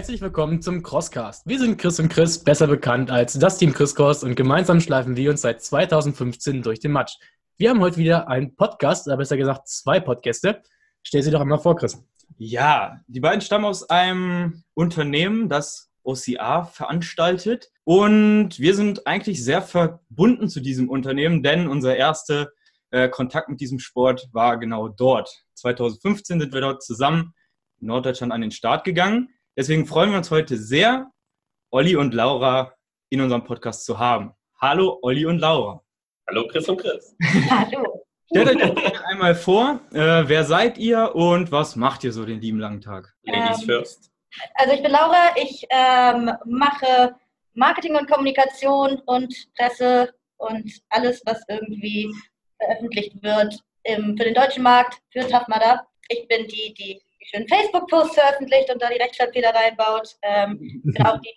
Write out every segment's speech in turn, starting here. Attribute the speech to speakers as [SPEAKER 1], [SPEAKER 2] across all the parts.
[SPEAKER 1] Herzlich willkommen zum Crosscast. Wir sind Chris und Chris, besser bekannt als das Team Chris Cross und gemeinsam schleifen wir uns seit 2015 durch den Matsch. Wir haben heute wieder einen Podcast, oder besser gesagt zwei Podcaste. Stell sie doch einmal vor, Chris.
[SPEAKER 2] Ja, die beiden stammen aus einem Unternehmen, das OCA veranstaltet. Und wir sind eigentlich sehr verbunden zu diesem Unternehmen, denn unser erster äh, Kontakt mit diesem Sport war genau dort. 2015 sind wir dort zusammen in Norddeutschland an den Start gegangen. Deswegen freuen wir uns heute sehr, Olli und Laura in unserem Podcast zu haben. Hallo, Olli und Laura.
[SPEAKER 3] Hallo, Chris und Chris.
[SPEAKER 4] Hallo.
[SPEAKER 2] Stellt euch einmal vor, äh, wer seid ihr und was macht ihr so den lieben langen Tag?
[SPEAKER 3] Ladies
[SPEAKER 4] Ähm,
[SPEAKER 3] first.
[SPEAKER 4] Also ich bin Laura, ich ähm, mache Marketing und Kommunikation und Presse und alles, was irgendwie veröffentlicht wird im, für den deutschen Markt, für Tough Mudder. Ich bin die die schönen Facebook-Posts veröffentlicht und da die Rechtschreibfehler reinbaut. Ähm, bin auch die,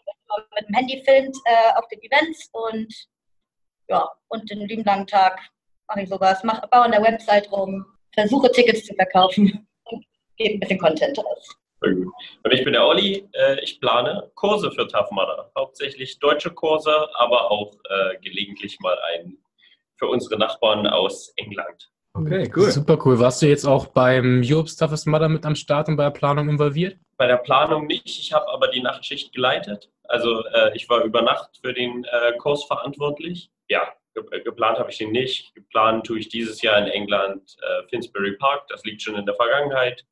[SPEAKER 4] mit dem Handy filmt äh, auf den Events und ja, und den lieben langen Tag mache ich sowas, mache, baue an der Website rum, versuche Tickets zu verkaufen und gebe ein bisschen Content raus.
[SPEAKER 3] Und ich bin der Olli. Äh, Ich plane Kurse für Tough Mudder. Hauptsächlich deutsche Kurse, aber auch äh, gelegentlich mal einen für unsere Nachbarn aus England.
[SPEAKER 2] Okay, cool.
[SPEAKER 1] Super cool. Warst du jetzt auch beim Europe's Toughest Mudder mit am Start und bei der Planung involviert?
[SPEAKER 3] Bei der Planung nicht, ich habe aber die Nachtschicht geleitet. Also äh, ich war über Nacht für den äh, Kurs verantwortlich. Ja, ge geplant habe ich den nicht. Geplant tue ich dieses Jahr in England äh, Finsbury Park, das liegt schon in der Vergangenheit.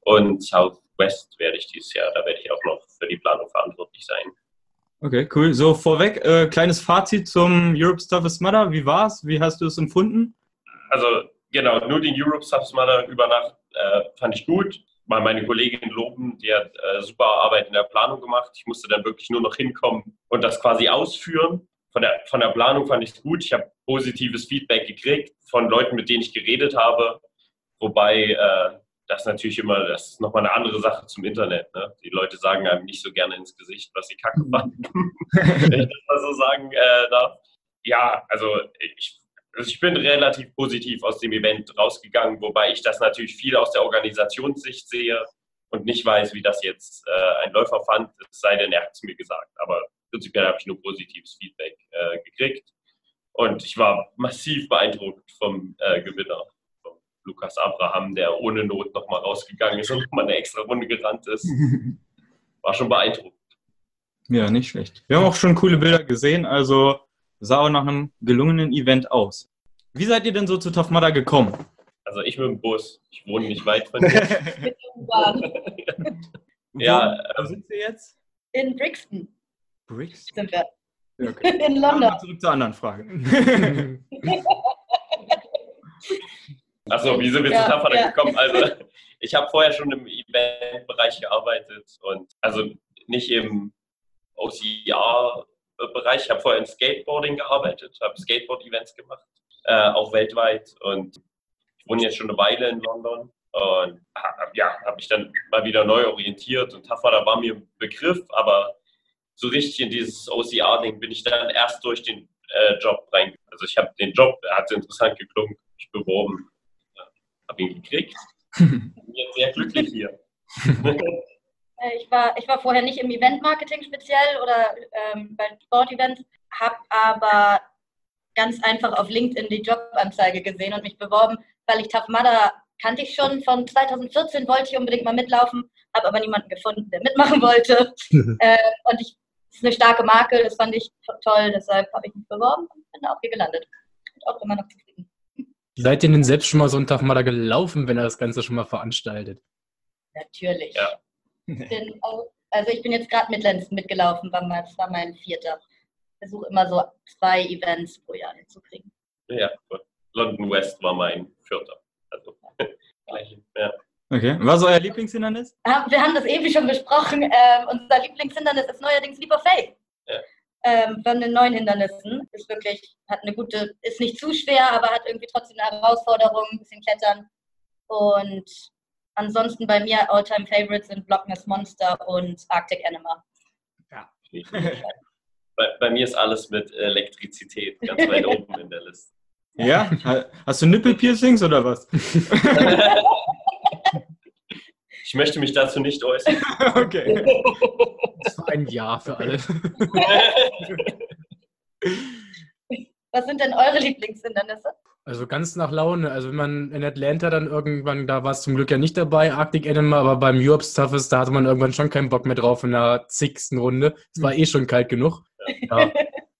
[SPEAKER 3] Und Southwest werde ich dieses Jahr, da werde ich auch noch für die Planung verantwortlich sein.
[SPEAKER 2] Okay, cool. So, vorweg, äh, kleines Fazit zum Europe's Toughest Mudder. Wie war's? Wie hast du es empfunden?
[SPEAKER 3] Also genau, nur den Europe Subs mal über Nacht äh, fand ich gut. Mal meine Kollegin loben, die hat äh, super Arbeit in der Planung gemacht. Ich musste dann wirklich nur noch hinkommen und das quasi ausführen. Von der, von der Planung fand ich es gut. Ich habe positives Feedback gekriegt von Leuten, mit denen ich geredet habe. Wobei äh, das natürlich immer, das ist nochmal eine andere Sache zum Internet. Ne? Die Leute sagen einem nicht so gerne ins Gesicht, was sie kacke fanden, wenn ich das mal so sagen äh, darf. Ja, also ich also ich bin relativ positiv aus dem Event rausgegangen, wobei ich das natürlich viel aus der Organisationssicht sehe und nicht weiß, wie das jetzt äh, ein Läufer fand, es sei denn, er hat es mir gesagt. Aber prinzipiell habe ich nur positives Feedback äh, gekriegt. Und ich war massiv beeindruckt vom äh, Gewinner, vom Lukas Abraham, der ohne Not nochmal rausgegangen ist und nochmal eine extra Runde gerannt ist. War schon beeindruckend.
[SPEAKER 2] Ja, nicht schlecht. Wir haben auch schon coole Bilder gesehen, also sah auch nach einem gelungenen Event aus. Wie seid ihr denn so zu Tough Mudder gekommen?
[SPEAKER 3] Also ich mit dem Bus, ich wohne nicht weit von hier.
[SPEAKER 4] Mit U-Bahn.
[SPEAKER 3] Ja,
[SPEAKER 2] Wo
[SPEAKER 3] ähm,
[SPEAKER 2] sind wir jetzt?
[SPEAKER 4] In Brixton
[SPEAKER 2] Bricks?
[SPEAKER 4] sind wir.
[SPEAKER 2] Ja, okay.
[SPEAKER 4] In London.
[SPEAKER 2] wir zurück zur anderen Frage.
[SPEAKER 3] Achso, wie sind wir
[SPEAKER 4] Ja,
[SPEAKER 3] zu Tafada
[SPEAKER 4] ja.
[SPEAKER 3] gekommen? Also, ich habe vorher schon im Eventbereich gearbeitet und also nicht im OCR-Bereich. Ich habe vorher im Skateboarding gearbeitet, habe Skateboard-Events gemacht, äh, auch weltweit. Und ich wohne jetzt schon eine Weile in London und ha- ja, habe mich dann mal wieder neu orientiert. Und Tafada war mir ein Begriff, aber so richtig in dieses OCR-Ding bin ich dann erst durch den äh, Job rein. Also ich habe den Job, er hat interessant geklungen, mich beworben, habe ihn gekriegt. Bin jetzt sehr glücklich hier.
[SPEAKER 4] Äh, Ich war, ich war vorher nicht im Event-Marketing speziell oder ähm, bei Sport-Events, habe aber ganz einfach auf LinkedIn die Jobanzeige gesehen und mich beworben, weil ich Tough Mudder kannte ich schon von 2014, wollte ich unbedingt mal mitlaufen, habe aber niemanden gefunden, der mitmachen wollte. äh, und ich, es ist eine starke Marke, das fand ich to- toll, deshalb habe ich mich beworben und bin auch hier gelandet. Und auch immer noch zufrieden.
[SPEAKER 1] Seid ihr denn selbst schon mal so einen Tough Mudder gelaufen, wenn er das Ganze schon mal veranstaltet?
[SPEAKER 4] Natürlich.
[SPEAKER 3] Ja.
[SPEAKER 4] Bin auch, also ich bin jetzt gerade Midlands mitgelaufen, war mein, das war mein vierter. Ich versuche immer so zwei Events pro Jahr hinzukriegen.
[SPEAKER 3] Ja, gut. London West war mein vierter. Also, gleich, ja.
[SPEAKER 2] Okay. Was ist euer Lieblingshindernis?
[SPEAKER 4] Ah, Wir haben das eben schon besprochen. Ähm, unser Lieblingshindernis ist neuerdings of Faith.
[SPEAKER 3] Ja.
[SPEAKER 4] Ähm, von den neuen Hindernissen ist wirklich, hat eine gute, ist nicht zu schwer, aber hat irgendwie trotzdem eine Herausforderung, ein bisschen klettern. Und ansonsten bei mir Alltime Favorites sind Block Ness Monster und Arctic Anima.
[SPEAKER 3] Bei, bei mir ist alles mit Elektrizität ganz weit oben in der Liste.
[SPEAKER 2] Ja? Ha- Hast du Nippelpiercings oder was?
[SPEAKER 3] Ich möchte mich dazu nicht äußern.
[SPEAKER 2] okay.
[SPEAKER 1] Das war ein Ja für alle.
[SPEAKER 4] Was sind denn eure Lieblingshindernisse?
[SPEAKER 1] Also ganz nach Laune. Also wenn man in Atlanta dann irgendwann, da war es zum Glück ja nicht dabei, Arctic Animal, aber beim Europe's Toughest, da hatte man irgendwann schon keinen Bock mehr drauf in der zigsten Runde. Es war eh schon kalt genug. Ja.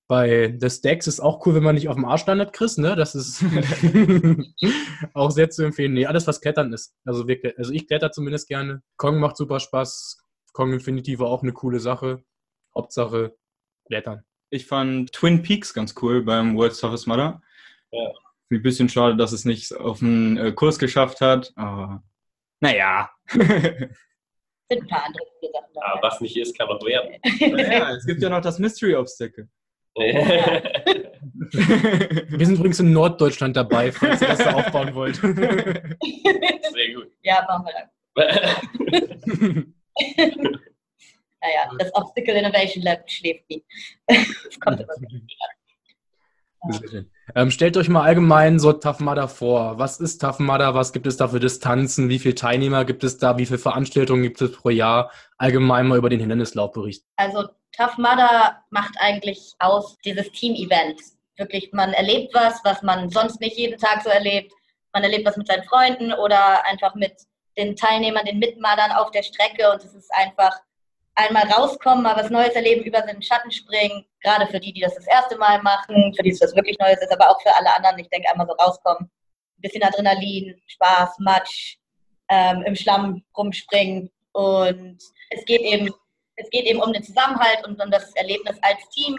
[SPEAKER 1] Bei The Stacks ist auch cool, wenn man nicht auf dem Arsch landet, Chris, ne? Das ist auch sehr zu empfehlen. Nee, alles, was Klettern ist. Also, wir, also ich kletter zumindest gerne. Kong macht super Spaß. Kong Infinity war auch eine coole Sache. Hauptsache Klettern.
[SPEAKER 2] Ich fand Twin Peaks ganz cool beim World's Toughest Mudder.
[SPEAKER 3] Ja.
[SPEAKER 2] Ein bisschen schade, dass es nicht auf den äh, Kurs geschafft hat, aber naja.
[SPEAKER 4] Sind ein paar andere Sachen dabei.
[SPEAKER 3] Aber was nicht ist, kann noch werden.
[SPEAKER 2] ja, es gibt ja noch das Mystery Obstacle.
[SPEAKER 1] Wir sind übrigens in Norddeutschland dabei, falls ihr das da aufbauen wollt.
[SPEAKER 3] Sehr gut.
[SPEAKER 4] Ja, machen wir dann. Naja, das Obstacle Innovation Lab schläft nie. Das kommt immer wieder.
[SPEAKER 1] Sehr schön. Ähm, stellt euch mal allgemein so Tough Mudder vor. Was ist Tough Mudder? Was gibt es da für Distanzen? Wie viele Teilnehmer gibt es da? Wie viele Veranstaltungen gibt es pro Jahr? Allgemein mal über den Hindernislauf berichten.
[SPEAKER 4] Also Tough Mudder macht eigentlich aus dieses Team-Event. Wirklich, man erlebt was, was man sonst nicht jeden Tag so erlebt. Man erlebt was mit seinen Freunden oder einfach mit den Teilnehmern, den Mitmadern auf der Strecke und es ist einfach einmal rauskommen, mal was Neues erleben, über den Schatten springen. Gerade für die, die das das erste Mal machen, für die es das wirklich Neues ist, aber auch für alle anderen. Ich denke, einmal so rauskommen. Ein bisschen Adrenalin, Spaß, Matsch, ähm, im Schlamm rumspringen. Und es geht eben, es geht eben um den Zusammenhalt und um das Erlebnis als Team.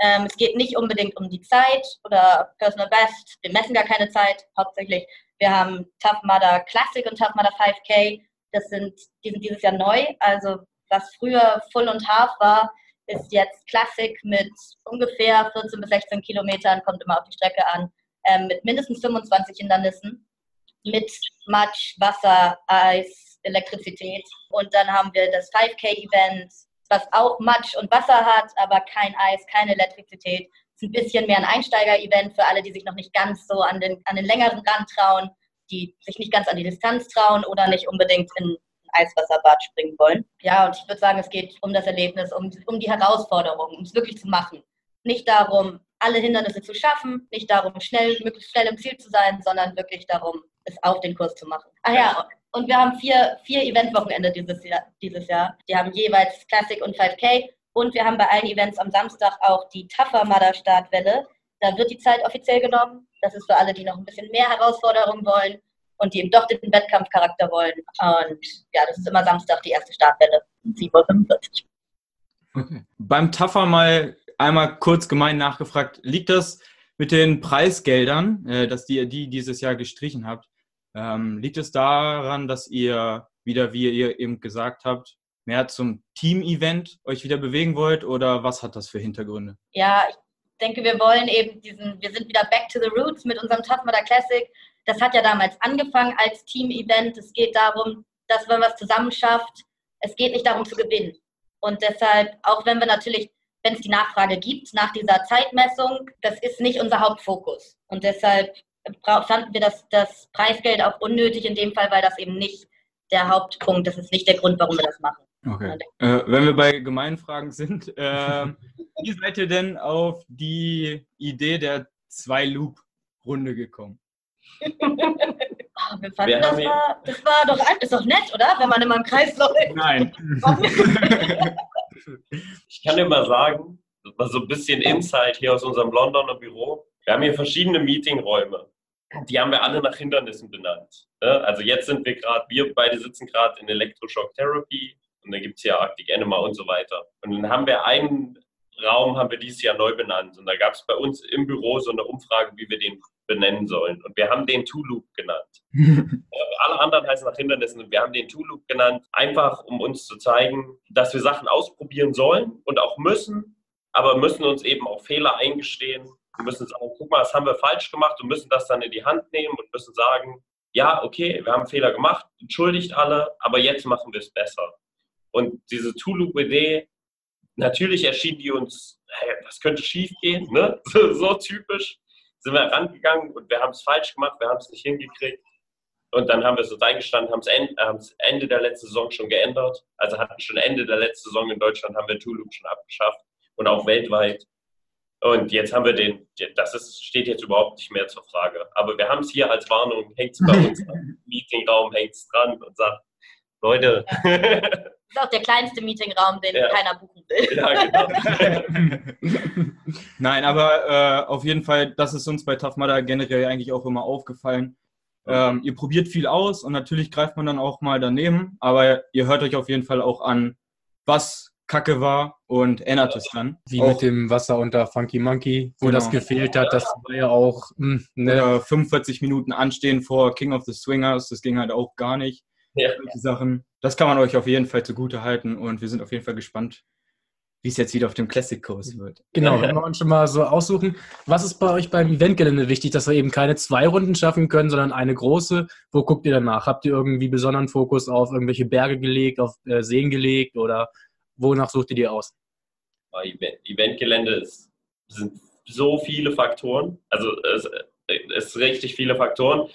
[SPEAKER 4] Ähm, es geht nicht unbedingt um die Zeit oder Personal Best. Wir messen gar keine Zeit, hauptsächlich. Wir haben Tough Mudder Classic und Tough Mudder 5K. Das sind, die sind dieses Jahr neu. Also was früher Full und Half war, ist jetzt Classic mit ungefähr 14 bis 16 Kilometern, kommt immer auf die Strecke an, ähm, mit mindestens 25 Hindernissen, mit Matsch, Wasser, Eis, Elektrizität. Und dann haben wir das 5K-Event, was auch Matsch und Wasser hat, aber kein Eis, keine Elektrizität. Es ist ein bisschen mehr ein Einsteiger-Event für alle, die sich noch nicht ganz so an den, an den längeren Rand trauen, die sich nicht ganz an die Distanz trauen oder nicht unbedingt in Eiswasserbad springen wollen. Ja, und ich würde sagen, es geht um das Erlebnis, um, um die Herausforderung, um es wirklich zu machen. Nicht darum, alle Hindernisse zu schaffen, nicht darum, schnell, möglichst schnell im Ziel zu sein, sondern wirklich darum, es auf den Kurs zu machen. Ach ja, und wir haben vier, vier Eventwochenende dieses Jahr, dieses Jahr. Die haben jeweils Classic und 5K. Und wir haben bei allen Events am Samstag auch die Tougher Mudder Startwelle. Da wird die Zeit offiziell genommen. Das ist für alle, die noch ein bisschen mehr Herausforderungen wollen und die eben doch den Wettkampfcharakter wollen. Und ja, das ist immer Samstag die erste Startwelle, 7.45 Uhr.
[SPEAKER 2] Okay. Beim Taffer mal einmal kurz gemein nachgefragt, liegt das mit den Preisgeldern, äh, dass die, die dieses Jahr gestrichen habt, ähm, liegt es daran, dass ihr wieder, wie ihr eben gesagt habt, mehr zum Team-Event euch wieder bewegen wollt oder was hat das für Hintergründe?
[SPEAKER 4] Ja, ich denke, wir wollen eben diesen, wir sind wieder back to the roots mit unserem Tough Mudder Classic. Das hat ja damals angefangen als Team-Event. Es geht darum, dass man was zusammen schafft. Es geht nicht darum zu gewinnen. Und deshalb, auch wenn wir natürlich, wenn es die Nachfrage gibt nach dieser Zeitmessung, das ist nicht unser Hauptfokus. Und deshalb fanden wir das, das Preisgeld auch unnötig in dem Fall, weil das eben nicht der Hauptpunkt, das ist nicht der Grund, warum wir das machen.
[SPEAKER 2] Okay. Äh, wenn wir bei Gemeinfragen sind, äh, wie seid ihr denn auf die Idee der Zwei-Loop-Runde gekommen?
[SPEAKER 4] Ah, wir fanden, das war, das war doch, ist doch nett, oder? Wenn man immer im Kreis läuft.
[SPEAKER 2] Nein.
[SPEAKER 3] Ich kann dir mal sagen, das war so ein bisschen Insight hier aus unserem Londoner Büro. Wir haben hier verschiedene Meetingräume. Die haben wir alle nach Hindernissen benannt. ne? Also jetzt sind wir gerade, wir beide sitzen gerade in Electroshock Therapy und dann gibt es hier Arctic Animal und so weiter. Und dann haben wir einen Raum, haben wir dieses Jahr neu benannt. Und da gab es bei uns im Büro so eine Umfrage, wie wir den benennen sollen. Und wir haben den Two-Loop genannt. Äh, Alle anderen heißen nach Hindernissen und wir haben den Two-Loop genannt, einfach um uns zu zeigen, dass wir Sachen ausprobieren sollen und auch müssen, aber müssen uns eben auch Fehler eingestehen. Wir müssen sagen, guck mal, das haben wir falsch gemacht und müssen das dann in die Hand nehmen und müssen sagen, ja, okay, wir haben Fehler gemacht, entschuldigt alle, aber jetzt machen wir es besser. Und diese Two-Loop-Idee, natürlich erschien die uns, hey, was könnte schief gehen, ne? so typisch sind wir rangegangen und wir haben es falsch gemacht, wir haben es nicht hingekriegt. Und dann haben wir uns eingestanden, haben es Ende, Ende der letzten Saison schon geändert. Also hatten schon Ende der letzten Saison in Deutschland haben wir Tulum schon abgeschafft und auch weltweit. Und jetzt haben wir den, das ist, steht jetzt überhaupt nicht mehr zur Frage. Aber wir haben es hier als Warnung, hängt es bei uns im Meetingraum, hängt es dran und sagt, Leute.
[SPEAKER 4] Das ist auch der kleinste Meetingraum, den ja. keiner buchen will.
[SPEAKER 2] Ja, genau. Nein, aber äh, auf jeden Fall, das ist uns bei Tough Mudder generell eigentlich auch immer aufgefallen. Ähm, ihr probiert viel aus und natürlich greift man dann auch mal daneben, aber ihr hört euch auf jeden Fall auch an, was Kacke war und ändert es dann.
[SPEAKER 1] Wie auch, mit dem Wasser unter Funky Monkey, wo genau. das gefehlt hat, das war ja auch
[SPEAKER 2] mh, hm, ne. 45 Minuten anstehen vor King of the Swingers, das ging halt auch gar nicht. Ja. Sachen. Das kann man euch auf jeden Fall zugute halten und wir sind auf jeden Fall gespannt, wie es jetzt wieder auf dem Classic-Kurs wird.
[SPEAKER 1] Genau, wenn wir uns schon mal so aussuchen. Was ist bei euch beim Eventgelände wichtig, dass wir eben keine zwei Runden schaffen können, sondern eine große? Wo guckt ihr danach? Habt ihr irgendwie besonderen Fokus auf irgendwelche Berge gelegt, auf äh, Seen gelegt oder wonach sucht ihr die aus?
[SPEAKER 3] Eventgelände ist, sind so viele Faktoren. Also es, es sind richtig viele Faktoren.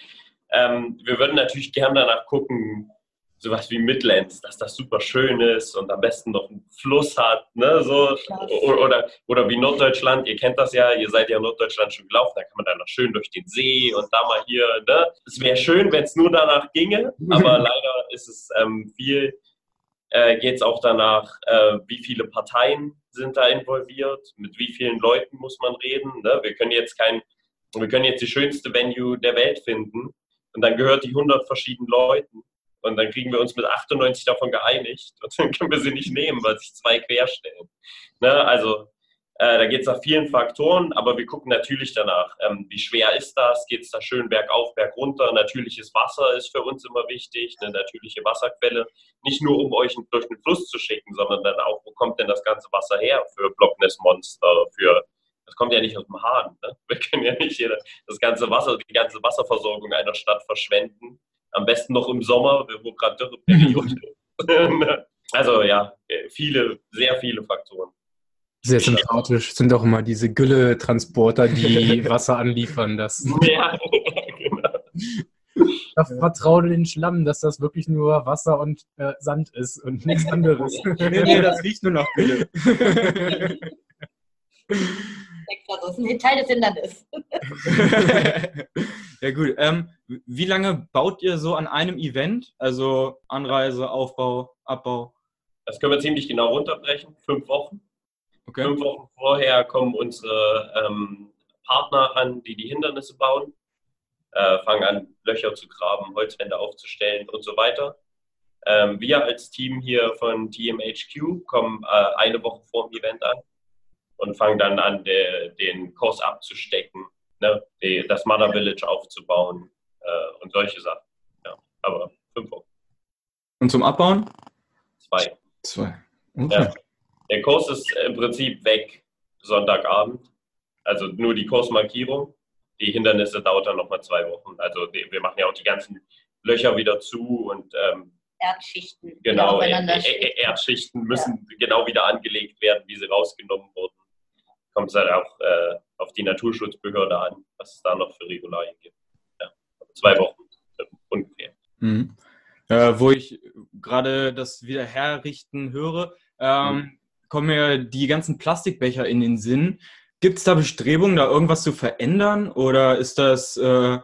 [SPEAKER 3] Ähm, wir würden natürlich gerne danach gucken, sowas wie Midlands, dass das super schön ist und am besten noch einen Fluss hat, ne, so, oder, oder wie Norddeutschland, ihr kennt das ja, ihr seid ja in Norddeutschland schon gelaufen, da kann man dann noch schön durch den See und da mal hier, ne, es wäre schön, wenn es nur danach ginge, aber leider ist es ähm, viel, äh, geht es auch danach, äh, wie viele Parteien sind da involviert, mit wie vielen Leuten muss man reden, ne, wir können jetzt kein, wir können jetzt die schönste Venue der Welt finden und dann gehört die 100 verschiedenen Leuten und dann kriegen wir uns mit 98 davon geeinigt und dann können wir sie nicht nehmen, weil sich zwei querstellen. Ne? Also äh, da geht es nach vielen Faktoren, aber wir gucken natürlich danach, ähm, wie schwer ist das, geht es da schön bergauf, bergunter. Natürliches Wasser ist für uns immer wichtig, eine natürliche Wasserquelle. Nicht nur, um euch durch den Fluss zu schicken, sondern dann auch, wo kommt denn das ganze Wasser her für Block Ness Monster, für das kommt ja nicht aus dem Hahn. Ne? Wir können ja nicht jeder, das ganze Wasser, die ganze Wasserversorgung einer Stadt verschwenden am besten noch im Sommer, wo gerade Dürreperiode ist. also ja, viele, sehr viele Faktoren.
[SPEAKER 1] Sehr sympathisch sind auch immer diese Gülle-Transporter, die Wasser anliefern. Das ja, genau. Da vertraue den Schlamm, dass das wirklich nur Wasser und äh, Sand ist und nichts anderes.
[SPEAKER 2] nee, nee, das riecht nur nach Gülle.
[SPEAKER 4] Extra so. Das ist ein Teil des Hindernisses.
[SPEAKER 2] ja, gut. Ähm, wie lange baut ihr so an einem Event? Also Anreise, Aufbau, Abbau?
[SPEAKER 3] Das können wir ziemlich genau runterbrechen. Fünf Wochen. Okay. Fünf Wochen vorher kommen unsere ähm, Partner an, die die Hindernisse bauen, äh, fangen an, Löcher zu graben, Holzwände aufzustellen und so weiter. Ähm, wir als Team hier von TMHQ kommen äh, eine Woche vor dem Event an und fangen dann an, de, den Kurs abzustecken, ne? Die, das Mother Village aufzubauen äh, und solche Sachen. Ja, aber fünf Wochen.
[SPEAKER 2] Und zum Abbauen?
[SPEAKER 3] Zwei.
[SPEAKER 2] Zwei.
[SPEAKER 3] Okay. Ja. Der Kurs ist im Prinzip weg Sonntagabend. Also nur die Kursmarkierung. Die Hindernisse dauert dann nochmal zwei Wochen. Also wir machen ja auch die ganzen Löcher wieder zu und ähm,
[SPEAKER 4] Erdschichten.
[SPEAKER 3] Genau, Erdschichten müssen ja. genau wieder angelegt werden, wie sie rausgenommen wurden kommt es halt auch äh, auf die Naturschutzbehörde an, was es da noch für Regularien gibt. Ja, zwei Wochen ungefähr.
[SPEAKER 2] Mhm. Äh, wo ich gerade das wieder herrichten höre, ähm, mhm. kommen mir die ganzen Plastikbecher in den Sinn. Gibt es da Bestrebungen, da irgendwas zu verändern? Oder ist das, äh,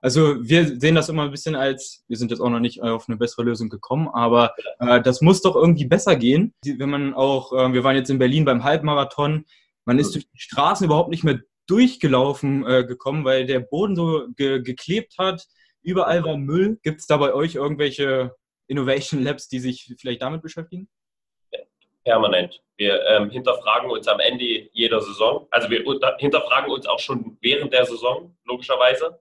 [SPEAKER 2] also wir sehen das immer ein bisschen als, wir sind jetzt auch noch nicht auf eine bessere Lösung gekommen, aber äh, das muss doch irgendwie besser gehen. Wenn man auch, äh, wir waren jetzt in Berlin beim Halbmarathon, man ist durch die Straßen überhaupt nicht mehr durchgelaufen äh, gekommen, weil der Boden so ge geklebt hat. Überall war Müll. Gibt es da bei euch irgendwelche Innovation Labs, die sich vielleicht damit beschäftigen?
[SPEAKER 3] Permanent. Wir ähm, hinterfragen uns am Ende jeder Saison. Also wir hinterfragen uns auch schon während der Saison, logischerweise.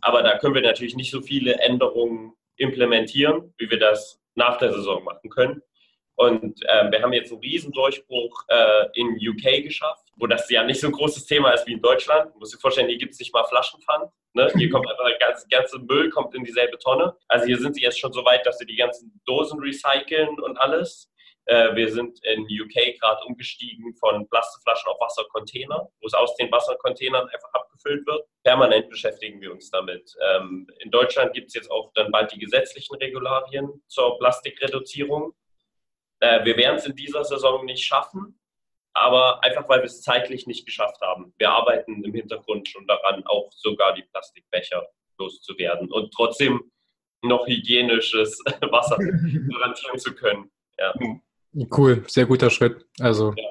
[SPEAKER 3] Aber da können wir natürlich nicht so viele Änderungen implementieren, wie wir das nach der Saison machen können. Und äh, wir haben jetzt einen Riesendurchbruch äh, in UK geschafft, wo das ja nicht so ein großes Thema ist wie in Deutschland. Musst dir vorstellen, hier gibt es nicht mal Flaschenpfand. Ne? Hier kommt einfach der ganze, ganze Müll kommt in dieselbe Tonne. Also hier sind sie jetzt schon so weit, dass sie die ganzen Dosen recyceln und alles. Äh, wir sind in UK gerade umgestiegen von Plastikflaschen auf Wassercontainer, wo es aus den Wassercontainern einfach abgefüllt wird. Permanent beschäftigen wir uns damit. Ähm, in Deutschland gibt es jetzt auch dann bald die gesetzlichen Regularien zur Plastikreduzierung. Äh, wir werden es in dieser Saison nicht schaffen, aber einfach weil wir es zeitlich nicht geschafft haben. Wir arbeiten im Hintergrund schon daran, auch sogar die Plastikbecher loszuwerden und trotzdem noch hygienisches Wasser garantieren zu können. Ja.
[SPEAKER 1] Cool, sehr guter Schritt. Also ja.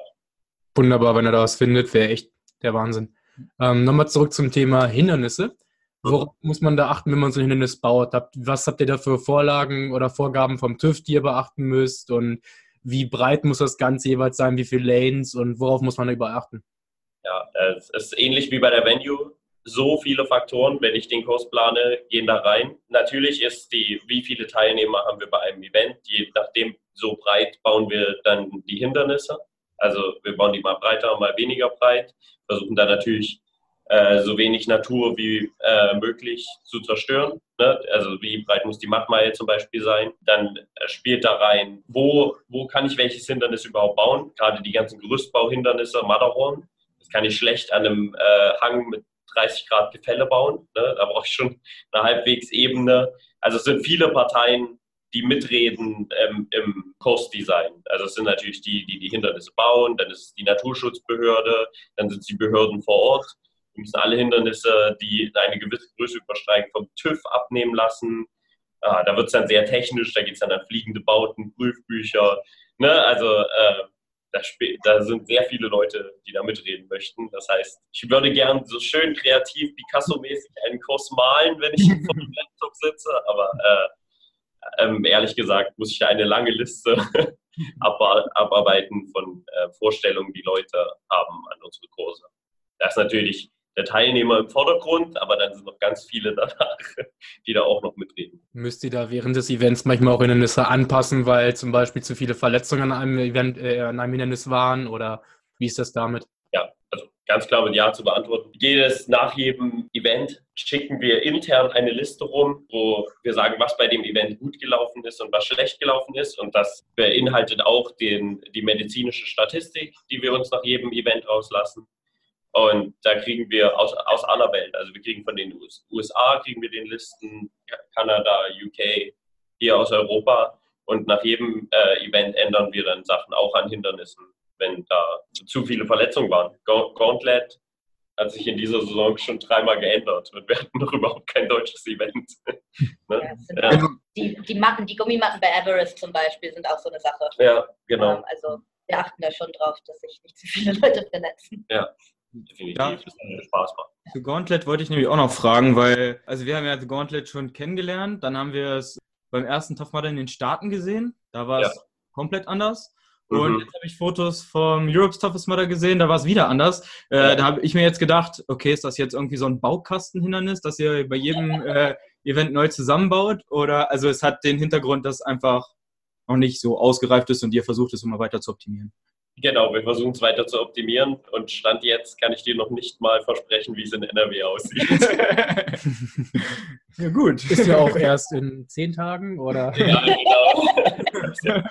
[SPEAKER 1] wunderbar, wenn er da was findet, wäre echt der Wahnsinn. Ähm, Nochmal zurück zum Thema Hindernisse. Worauf muss man da achten, wenn man so ein Hindernis baut? Was habt ihr da für Vorlagen oder Vorgaben vom TÜV, die ihr beachten müsst? Und wie breit muss das Ganze jeweils sein? Wie viele Lanes? Und worauf muss man da überachten?
[SPEAKER 3] Ja, es ist ähnlich wie bei der Venue. So viele Faktoren, wenn ich den Kurs plane, gehen da rein. Natürlich ist die, wie viele Teilnehmer haben wir bei einem Event, je nachdem, so breit bauen wir dann die Hindernisse. Also wir bauen die mal breiter, mal weniger breit, versuchen da natürlich äh, so wenig Natur wie äh, möglich zu zerstören. Ne? Also wie breit muss die Mattmeile zum Beispiel sein? Dann äh, spielt da rein, wo, wo kann ich welches Hindernis überhaupt bauen? Gerade die ganzen Gerüstbauhindernisse, Matterhorn. Das kann ich schlecht an einem äh, Hang mit 30 Grad Gefälle bauen. Ne? Da brauche ich schon eine halbwegs Ebene. Also es sind viele Parteien, die mitreden ähm, im Kursdesign. Also es sind natürlich die, die die Hindernisse bauen, dann ist es die Naturschutzbehörde, dann sind es die Behörden vor Ort. Wir müssen alle Hindernisse, die eine gewisse Größe übersteigen, vom TÜV abnehmen lassen. Ah, da wird es dann sehr technisch, da geht es dann an fliegende Bauten, Prüfbücher. Ne? Also äh, da, da, sind sehr viele Leute, die da mitreden möchten. Das heißt, ich würde gern so schön kreativ Picasso-mäßig einen Kurs malen, wenn ich vor dem Laptop sitze, aber äh, ähm, ehrlich gesagt muss ich da eine lange Liste abarbeiten von äh, Vorstellungen, die Leute haben an unsere Kurse. Das ist natürlich der Teilnehmer im Vordergrund, aber dann sind noch ganz viele danach, die da auch noch mitreden.
[SPEAKER 1] Müsst ihr da während des Events manchmal auch Hindernisse anpassen, weil zum Beispiel zu viele Verletzungen an einem Event, äh, an einem Hindernis waren oder wie ist das damit?
[SPEAKER 3] Ja, also ganz klar mit Ja zu beantworten. Jedes, nach jedem Event schicken wir intern eine Liste rum, wo wir sagen, was bei dem Event gut gelaufen ist und was schlecht gelaufen ist. Und das beinhaltet auch den, die medizinische Statistik, die wir uns nach jedem Event rauslassen. Und da kriegen wir aus, aus aller Welt, also wir kriegen von den USA, kriegen wir den Listen, Kanada, UK, hier aus Europa. Und nach jedem äh, Event ändern wir dann Sachen auch an Hindernissen wenn da zu viele Verletzungen waren. Gauntlet hat sich in dieser Saison schon dreimal geändert und wir hatten noch überhaupt kein deutsches Event.
[SPEAKER 4] ne? ja, ja. Die, die Matten, die Gummimatten bei Everest zum Beispiel sind auch so eine Sache.
[SPEAKER 3] Ja, genau.
[SPEAKER 4] Ähm, also wir achten da schon drauf, dass sich nicht zu viele Leute verletzen.
[SPEAKER 3] Ja. Definitiv, ja. Spaß macht.
[SPEAKER 2] Zu Gauntlet wollte ich nämlich auch noch fragen, weil, also wir haben ja Gauntlet schon kennengelernt, dann haben wir es beim ersten Tough Mudder in den Staaten gesehen, da war es ja. komplett anders. Und mhm. jetzt habe ich Fotos vom Europe's Toughest Mudder gesehen, da war es wieder anders. Äh, da habe ich mir jetzt gedacht, okay, ist das jetzt irgendwie so ein Baukastenhindernis, das ihr bei jedem äh, Event neu zusammenbaut? Oder also es hat den Hintergrund, dass einfach noch nicht so ausgereift ist und ihr versucht es immer weiter zu optimieren.
[SPEAKER 3] Genau, wir versuchen es weiter zu optimieren und Stand jetzt kann ich dir noch nicht mal versprechen, wie es in NRW aussieht.
[SPEAKER 1] ja gut. Ist ja auch erst in zehn Tagen, oder?
[SPEAKER 3] Ja, genau. Ja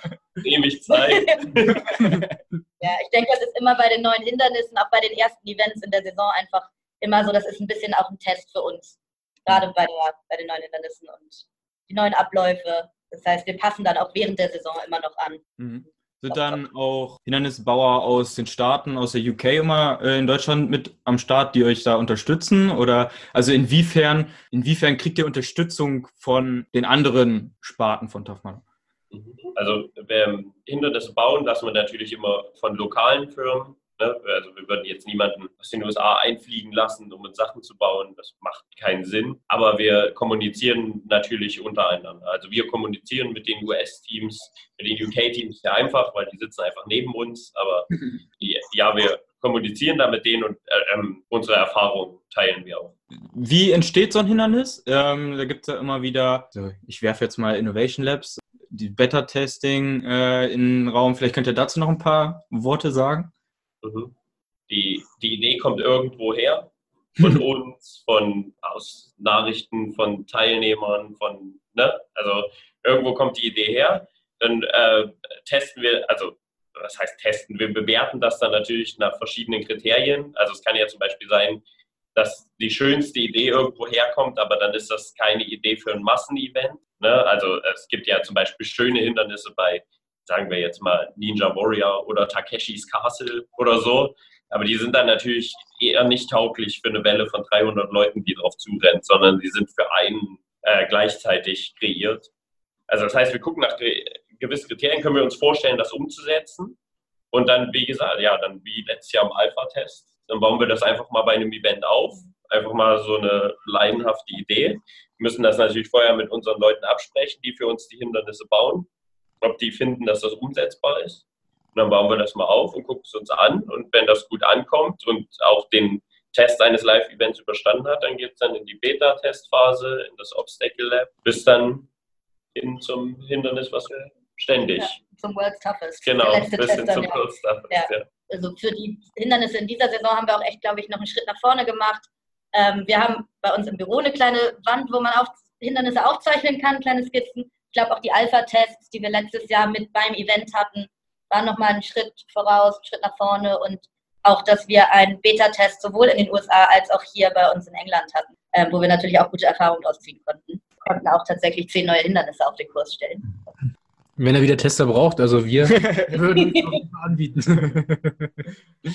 [SPEAKER 3] ewig Zeit.
[SPEAKER 4] ja, ich denke, das ist immer bei den neuen Hindernissen, auch bei den ersten Events in der Saison einfach immer so, das ist ein bisschen auch ein Test für uns. Gerade bei, der, bei den neuen Hindernissen und die neuen Abläufe. Das heißt, wir passen dann auch während der Saison immer noch an.
[SPEAKER 2] Mhm. Sind dann auch Hindernisbauer aus den Staaten, aus der UK immer äh, in Deutschland mit am Start, die euch da unterstützen? Oder also inwiefern, inwiefern kriegt ihr Unterstützung von den anderen Sparten von Tough
[SPEAKER 3] Also Hindernisse bauen lassen wir natürlich immer von lokalen Firmen. Ne? Also wir würden jetzt niemanden aus den USA einfliegen lassen, um uns Sachen zu bauen. Das macht keinen Sinn. Aber wir kommunizieren natürlich untereinander. Also wir kommunizieren mit den US-Teams, mit den UK-Teams sehr einfach, weil die sitzen einfach neben uns. Aber die, ja, wir kommunizieren da mit denen und äh, ähm, unsere Erfahrungen teilen wir auch.
[SPEAKER 2] Wie entsteht so ein Hindernis? Ähm, da gibt es ja immer wieder, so, ich werfe jetzt mal Innovation Labs, die Beta-Testing äh, in den Raum. Vielleicht könnt ihr dazu noch ein paar Worte sagen.
[SPEAKER 3] Mhm. Die, die Idee kommt irgendwo her, von uns, von aus Nachrichten, von Teilnehmern, von, ne? Also irgendwo kommt die Idee her. dann äh, testen wir, also was heißt testen? Wir bewerten das dann natürlich nach verschiedenen Kriterien. Also es kann ja zum Beispiel sein, dass die schönste Idee irgendwo herkommt, aber dann ist das keine Idee für ein Massenevent. Ne? Also es gibt ja zum Beispiel schöne Hindernisse bei, sagen wir jetzt mal, Ninja Warrior oder Takeshis Castle oder so. Aber die sind dann natürlich eher nicht tauglich für eine Welle von 300 Leuten, die drauf zurennt, sondern die sind für einen äh, gleichzeitig kreiert. Also das heißt, wir gucken nach gewissen Kriterien, können wir uns vorstellen, das umzusetzen. Und dann, wie gesagt, ja, dann wie letztes Jahr im Alpha-Test, dann bauen wir das einfach mal bei einem Event auf. Einfach mal so eine leidenhafte Idee. Wir müssen das natürlich vorher mit unseren Leuten absprechen, die für uns die Hindernisse bauen, ob die finden, dass das umsetzbar ist. Und dann bauen wir das mal auf und gucken es uns an. Und wenn das gut ankommt und auch den Test eines Live-Events überstanden hat, dann geht es dann in die Beta-Testphase, in das Obstacle Lab, bis dann hin zum Hindernis, was wir ständig. Ja,
[SPEAKER 4] zum World's Toughest.
[SPEAKER 3] Genau, bis hin zum World's
[SPEAKER 4] Toughest. Ja. Ja. Also für die Hindernisse in dieser Saison haben wir auch echt, glaube ich, noch einen Schritt nach vorne gemacht. Ähm, wir haben bei uns im Büro eine kleine Wand, wo man auf Hindernisse aufzeichnen kann, kleine Skizzen. Ich glaube auch die Alpha-Tests, die wir letztes Jahr mit beim Event hatten, waren nochmal einen Schritt voraus, einen Schritt nach vorne und auch, dass wir einen Beta-Test sowohl in den USA als auch hier bei uns in England hatten, äh, wo wir natürlich auch gute Erfahrungen draus ziehen konnten. Wir konnten auch tatsächlich zehn neue Hindernisse auf den Kurs stellen.
[SPEAKER 1] Wenn er wieder Tester braucht, also wir würden es anbieten.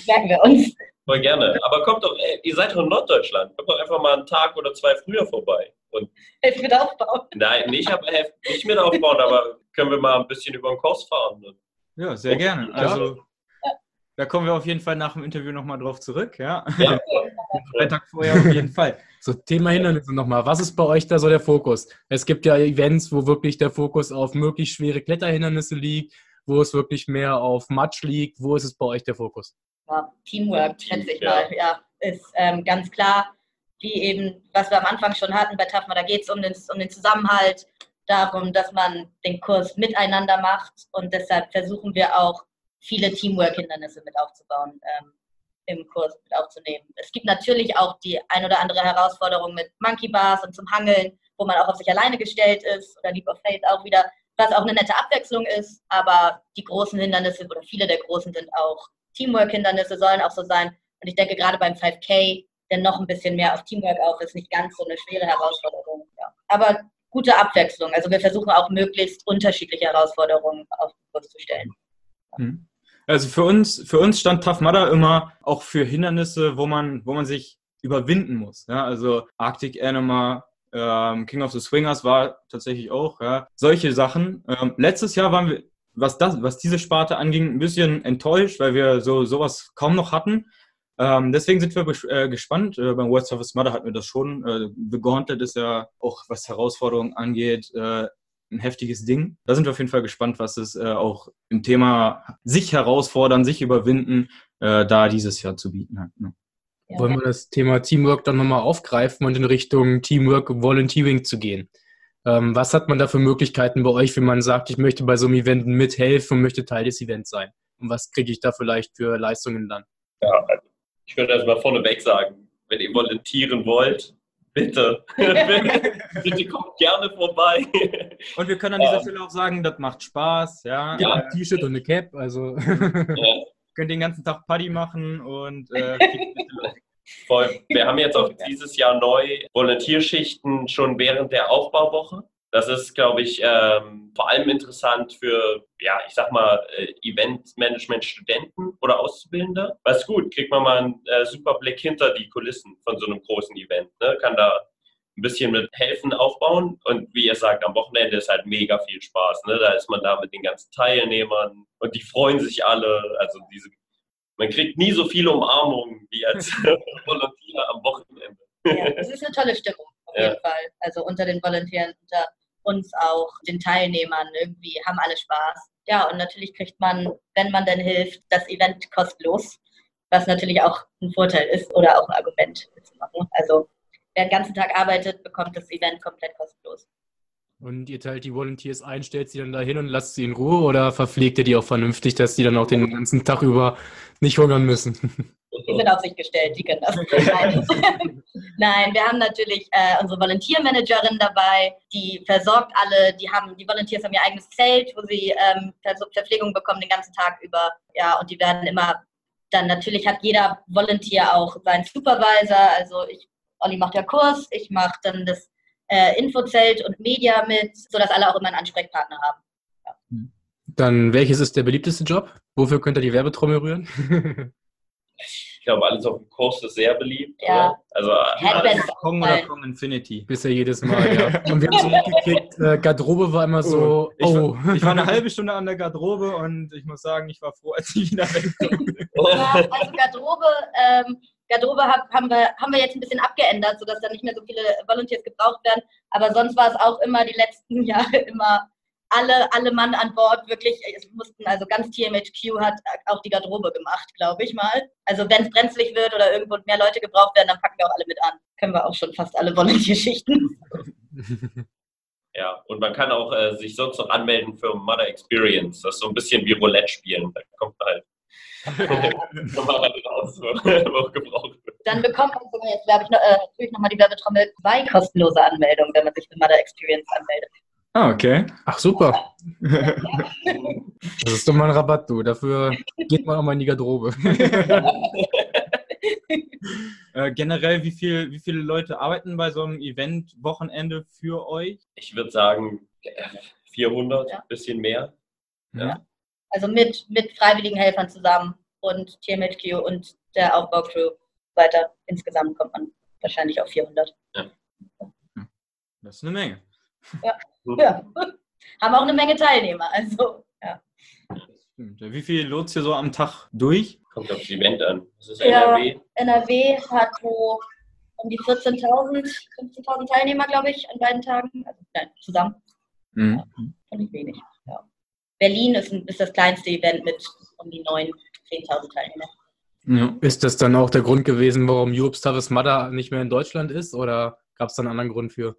[SPEAKER 4] Merken wir uns.
[SPEAKER 3] Voll gerne. Aber kommt doch, ey, ihr seid doch in Norddeutschland. Kommt doch einfach mal einen Tag oder zwei früher vorbei. Und
[SPEAKER 4] helft mit aufbauen.
[SPEAKER 3] Nein, nicht, aber helft nicht mit aufbauen, aber können wir mal ein bisschen über den Kurs fahren.
[SPEAKER 2] Ja, sehr gerne. Also da kommen wir auf jeden Fall nach dem Interview nochmal drauf zurück. Ja. ja.
[SPEAKER 1] Freitag vorher auf jeden Fall. So, Thema Hindernisse nochmal. Was ist bei euch da so der Fokus? Es gibt ja Events, wo wirklich der Fokus auf möglichst schwere Kletterhindernisse liegt, wo es wirklich mehr auf Matsch liegt. Wo ist es bei euch der Fokus?
[SPEAKER 4] Ja, Teamwork, schätze ich ja. mal. Ja, ist ähm, ganz klar, wie eben, was wir am Anfang schon hatten bei TAFMA, da geht es um den, um den Zusammenhalt, darum, dass man den Kurs miteinander macht und deshalb versuchen wir auch viele Teamwork-Hindernisse mit aufzubauen, ähm, im Kurs mit aufzunehmen. Es gibt natürlich auch die ein oder andere Herausforderung mit Monkey Bars und zum Hangeln, wo man auch auf sich alleine gestellt ist oder Leap of Faith auch wieder, was auch eine nette Abwechslung ist, aber die großen Hindernisse oder viele der großen sind auch Teamwork-Hindernisse, sollen auch so sein. Und ich denke gerade beim 5K, der noch ein bisschen mehr auf Teamwork auf ist, nicht ganz so eine schwere Herausforderung. Ja. Aber gute Abwechslung. Also wir versuchen auch möglichst unterschiedliche Herausforderungen auf den Kurs zu stellen.
[SPEAKER 2] Hm. Also für uns, für uns stand Tough Mudder immer auch für Hindernisse, wo man, wo man sich überwinden muss. Ja? Also Arctic Anima, ähm, King of the Swingers war tatsächlich auch. Ja? Solche Sachen. Ähm, letztes Jahr waren wir, was, das, was diese Sparte anging, ein bisschen enttäuscht, weil wir so sowas kaum noch hatten. Ähm, deswegen sind wir äh, gespannt. Äh, beim World Service Mother hatten wir das schon. Äh, The Gauntlet ist ja auch, was Herausforderungen angeht, äh, ein heftiges Ding. Da sind wir auf jeden Fall gespannt, was es äh, auch im Thema sich herausfordern, sich überwinden, äh, da dieses Jahr zu bieten hat. Ne?
[SPEAKER 1] Ja. Wollen wir das Thema Teamwork dann nochmal aufgreifen und in Richtung Teamwork Volunteering zu gehen? Ähm, was hat man da für Möglichkeiten bei euch, wenn man sagt, ich möchte bei so einem Event mithelfen und möchte Teil des Events sein? Und was kriege ich da vielleicht für Leistungen dann?
[SPEAKER 3] Ja, ich würde erstmal vorneweg sagen, wenn ihr volontieren wollt, Bitte. Bitte kommt gerne vorbei.
[SPEAKER 2] Und wir können an dieser um, Stelle auch sagen, das macht Spaß. Ja,
[SPEAKER 1] ja ein T-Shirt und eine Cap. Also
[SPEAKER 2] ja. könnt den ganzen Tag Party machen und äh,
[SPEAKER 3] Voll. Wir haben jetzt auch dieses Jahr neu Volontierschichten schon während der Aufbauwoche. Das ist, glaube ich, ähm, vor allem interessant für, ja, ich sag mal, äh, Eventmanagement-Studenten oder Auszubildende. Was gut, kriegt man mal einen äh, super Blick hinter die Kulissen von so einem großen Event. Ne? Kann da ein bisschen mit helfen aufbauen. Und wie ihr sagt, am Wochenende ist halt mega viel Spaß. Ne? Da ist man da mit den ganzen Teilnehmern und die freuen sich alle. Also diese, man kriegt nie so viele Umarmungen wie als Volontier am Wochenende.
[SPEAKER 4] Ja, das ist eine tolle Stimmung auf jeden Fall. Also unter den Volontieren, unter uns auch, den Teilnehmern irgendwie, haben alle Spaß. Ja, und natürlich kriegt man, wenn man denn hilft, das Event kostenlos, was natürlich auch ein Vorteil ist oder auch ein Argument machen. Also wer den ganzen Tag arbeitet, bekommt das Event komplett kostenlos.
[SPEAKER 1] Und ihr teilt die Volunteers ein, stellt sie dann dahin und lasst sie in Ruhe oder verpflegt ihr die auch vernünftig, dass die dann auch den ganzen Tag über nicht hungern müssen?
[SPEAKER 4] Die sind auf sich gestellt, die können das. Nein, Nein wir haben natürlich äh, unsere Volunteer-Managerin dabei, die versorgt alle, die haben, die Volunteers haben ihr eigenes Zelt, wo sie ähm, Verpflegung bekommen den ganzen Tag über. Ja, und die werden immer, dann natürlich hat jeder Volunteer auch seinen Supervisor, also ich, Olli macht ja Kurs, ich mache dann das äh, Infozelt und Media mit, sodass alle auch immer einen Ansprechpartner haben. Ja.
[SPEAKER 1] Dann welches ist der beliebteste Job? Wofür könnt ihr die Werbetrommel rühren?
[SPEAKER 3] Ich glaube, alles auf dem Kurs ist sehr beliebt.
[SPEAKER 4] Ja.
[SPEAKER 3] Also
[SPEAKER 2] alles Kong oder Kong Infinity.
[SPEAKER 1] Bisher jedes Mal, ja. Und wir haben so mitgekriegt, äh, Garderobe war immer so,
[SPEAKER 2] ich, oh. War, ich war eine halbe Stunde an der Garderobe und ich muss sagen, ich war froh, als ich wieder wegkomme.
[SPEAKER 4] Ja, also Garderobe, ähm, Garderobe haben, wir, haben wir jetzt ein bisschen abgeändert, sodass da nicht mehr so viele Volunteers gebraucht werden. Aber sonst war es auch immer die letzten Jahre immer alle, alle Mann an Bord wirklich, es mussten, also ganz TMHQ hat auch die Garderobe gemacht, glaube ich mal. Also wenn es brenzlig wird oder irgendwo mehr Leute gebraucht werden, dann packen wir auch alle mit an. Können wir auch schon fast alle Volunteer-Schichten.
[SPEAKER 3] Ja, und man kann auch äh, sich sonst noch anmelden für Mother Experience. Das ist so ein bisschen wie Roulette spielen. Da kommt man halt raus,
[SPEAKER 4] wo gebraucht wird. Dann bekommt man sogar jetzt, glaube ich, noch, äh, natürlich nochmal die Werbetrommel zwei kostenlose Anmeldungen, wenn man sich für Mother Experience anmeldet.
[SPEAKER 1] Ah, okay. Ach, super. das ist doch mal ein Rabatt, du. Dafür geht man auch mal in die Garderobe.
[SPEAKER 2] äh, generell, wie, viel, wie viele Leute arbeiten bei so einem Event-Wochenende für euch?
[SPEAKER 3] Ich würde sagen 400, ja. bisschen mehr.
[SPEAKER 4] Ja. Also mit, mit freiwilligen Helfern zusammen und TMHQ und der Aufbaucrew weiter. Insgesamt kommt man wahrscheinlich auf 400. Ja.
[SPEAKER 2] Das ist eine Menge.
[SPEAKER 4] Ja. ja. Haben auch eine Menge Teilnehmer. Also, ja.
[SPEAKER 2] Wie viel lohnt ihr so am Tag durch?
[SPEAKER 3] Kommt auf das Event an. Das ist
[SPEAKER 4] NRW. NRW hat so um die 14.000, 15.000 Teilnehmer, glaube ich, an beiden Tagen. Also, nein, zusammen. Mhm. Ja, nicht wenig. Ja. Berlin ist, ein, ist, das kleinste Event mit um die 9.000, 10.000 Teilnehmern.
[SPEAKER 1] Ja. Ist das dann auch der Grund gewesen, warum Europe's Toughest Mudder nicht mehr in Deutschland ist? Oder gab es da einen anderen Grund für?